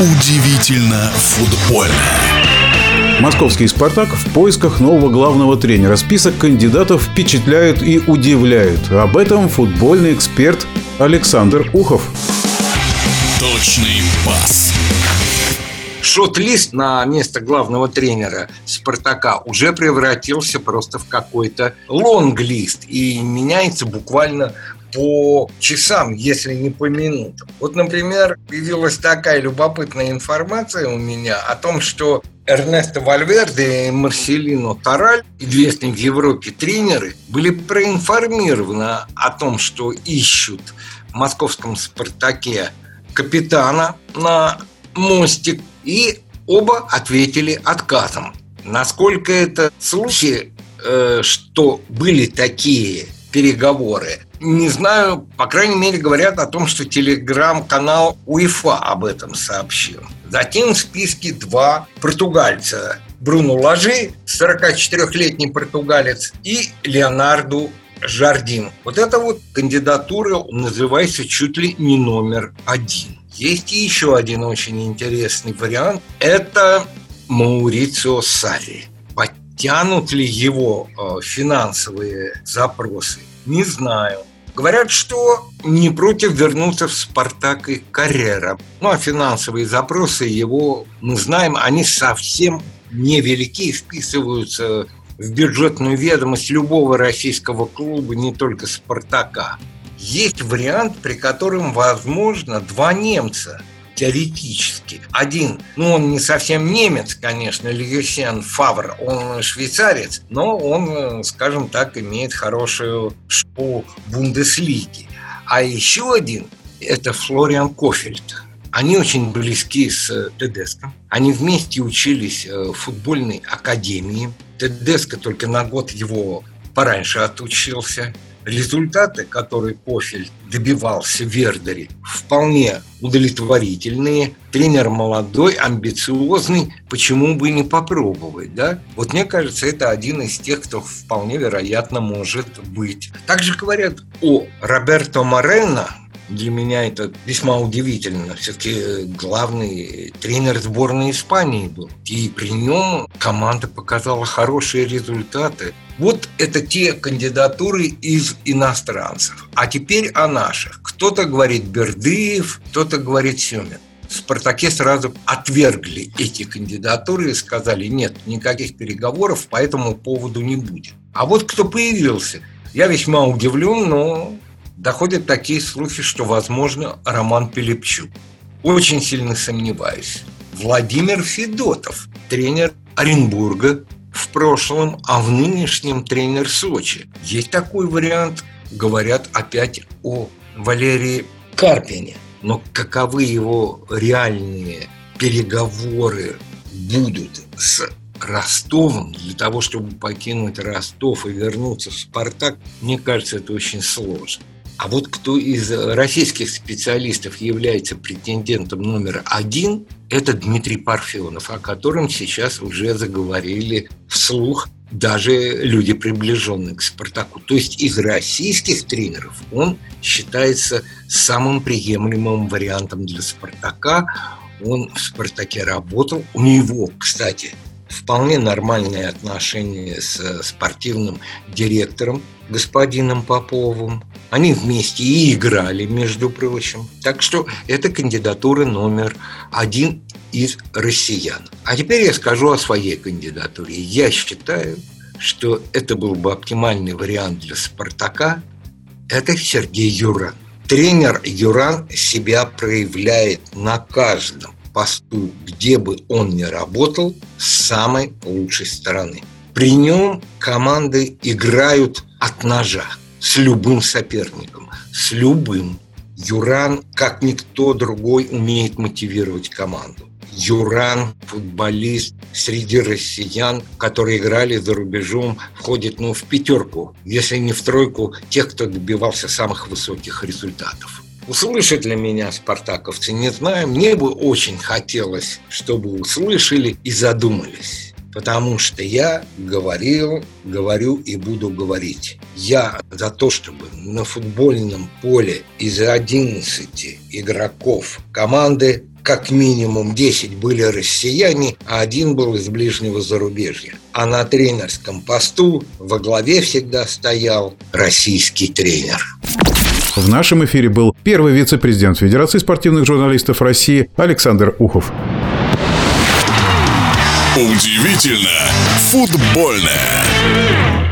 Удивительно футбольно. Московский «Спартак» в поисках нового главного тренера. Список кандидатов впечатляет и удивляет. Об этом футбольный эксперт Александр Ухов. Точный пас. Шот-лист на место главного тренера «Спартака» уже превратился просто в какой-то лонг-лист и меняется буквально по часам, если не по минутам. Вот, например, появилась такая любопытная информация у меня о том, что Эрнесто Вальверде и Марселино Тараль, известные в Европе тренеры, были проинформированы о том, что ищут в московском «Спартаке» капитана на мостик, и оба ответили отказом. Насколько это случай, э, что были такие переговоры, не знаю, по крайней мере, говорят о том, что телеграм-канал УЕФА об этом сообщил. Затем в списке два португальца. Бруно Ложи, 44-летний португалец, и Леонарду Жардин. Вот эта вот кандидатура называется чуть ли не номер один. Есть еще один очень интересный вариант. Это Маурицио Сари. Подтянут ли его э, финансовые запросы? Не знаю. Говорят, что не против вернуться в «Спартак» и «Карьера». Ну, а финансовые запросы его, мы знаем, они совсем невелики и вписываются в бюджетную ведомость любого российского клуба, не только «Спартака». Есть вариант, при котором возможно два немца теоретически. Один, ну он не совсем немец, конечно, Люсиан Фавр, он швейцарец, но он, скажем так, имеет хорошую школу Бундеслиги. А еще один – это Флориан Кофельд. Они очень близки с Тедеско. Они вместе учились в футбольной академии. Тедеско только на год его пораньше отучился результаты, которые Кофель добивался в Вердере, вполне удовлетворительные. Тренер молодой, амбициозный, почему бы не попробовать, да? Вот мне кажется, это один из тех, кто вполне вероятно может быть. Также говорят о Роберто Морено, для меня это весьма удивительно. Все-таки главный тренер сборной Испании был. И при нем команда показала хорошие результаты. Вот это те кандидатуры из иностранцев. А теперь о наших. Кто-то говорит Бердыев, кто-то говорит Семин. В «Спартаке» сразу отвергли эти кандидатуры и сказали, нет, никаких переговоров по этому поводу не будет. А вот кто появился, я весьма удивлен, но доходят такие слухи, что, возможно, Роман Пилипчук. Очень сильно сомневаюсь. Владимир Федотов, тренер Оренбурга в прошлом, а в нынешнем тренер Сочи. Есть такой вариант. Говорят опять о Валерии Карпине. Но каковы его реальные переговоры будут с Ростовом для того, чтобы покинуть Ростов и вернуться в «Спартак», мне кажется, это очень сложно. А вот кто из российских специалистов является претендентом номер один, это Дмитрий Парфенов, о котором сейчас уже заговорили вслух даже люди, приближенные к «Спартаку». То есть из российских тренеров он считается самым приемлемым вариантом для «Спартака». Он в «Спартаке» работал. У него, кстати, вполне нормальные отношения с спортивным директором господином Поповым. Они вместе и играли, между прочим. Так что это кандидатура номер один из россиян. А теперь я скажу о своей кандидатуре. Я считаю, что это был бы оптимальный вариант для «Спартака». Это Сергей Юран. Тренер Юран себя проявляет на каждом посту, где бы он ни работал, с самой лучшей стороны. При нем команды играют от ножа с любым соперником, с любым. Юран, как никто другой, умеет мотивировать команду. Юран, футболист среди россиян, которые играли за рубежом, входит ну, в пятерку, если не в тройку тех, кто добивался самых высоких результатов. Услышат ли меня спартаковцы, не знаю. Мне бы очень хотелось, чтобы услышали и задумались. Потому что я говорил, говорю и буду говорить. Я за то, чтобы на футбольном поле из 11 игроков команды как минимум 10 были россияне, а один был из ближнего зарубежья. А на тренерском посту во главе всегда стоял российский тренер. В нашем эфире был первый вице-президент Федерации спортивных журналистов России Александр Ухов. Удивительно футбольное.